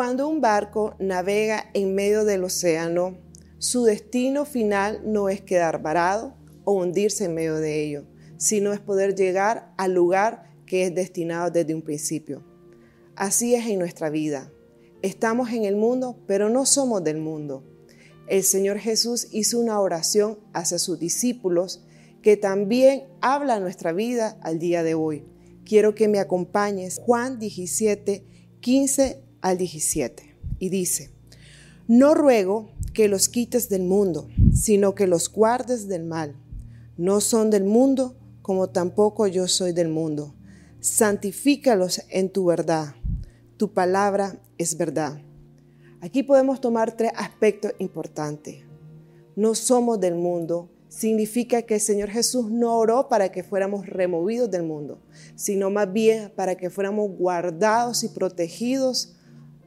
Cuando un barco navega en medio del océano, su destino final no es quedar varado o hundirse en medio de ello, sino es poder llegar al lugar que es destinado desde un principio. Así es en nuestra vida. Estamos en el mundo, pero no somos del mundo. El Señor Jesús hizo una oración hacia sus discípulos que también habla nuestra vida al día de hoy. Quiero que me acompañes Juan 17, 15 al 17. Y dice, no ruego que los quites del mundo, sino que los guardes del mal. No son del mundo, como tampoco yo soy del mundo. Santifícalos en tu verdad tu palabra es verdad. Aquí podemos tomar tres aspectos importantes. No somos del mundo, significa que el Señor Jesús no oró para que fuéramos removidos del mundo, sino más bien para que fuéramos guardados y protegidos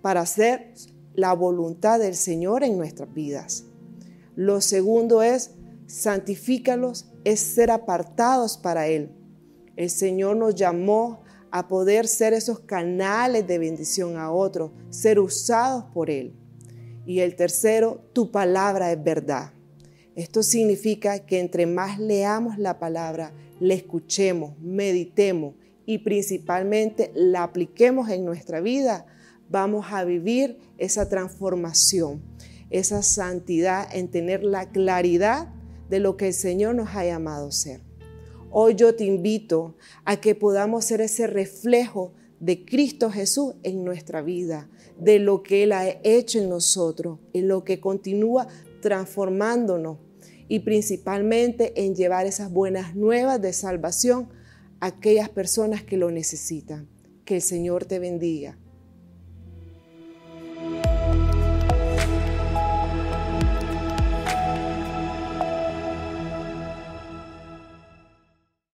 para hacer la voluntad del Señor en nuestras vidas. Lo segundo es, santifícalos, es ser apartados para Él. El Señor nos llamó a poder ser esos canales de bendición a otros, ser usados por Él. Y el tercero, tu palabra es verdad. Esto significa que entre más leamos la palabra, la escuchemos, meditemos y principalmente la apliquemos en nuestra vida, vamos a vivir esa transformación, esa santidad en tener la claridad de lo que el Señor nos ha llamado a ser. Hoy yo te invito a que podamos ser ese reflejo de Cristo Jesús en nuestra vida, de lo que Él ha hecho en nosotros, en lo que continúa transformándonos y principalmente en llevar esas buenas nuevas de salvación a aquellas personas que lo necesitan. Que el Señor te bendiga.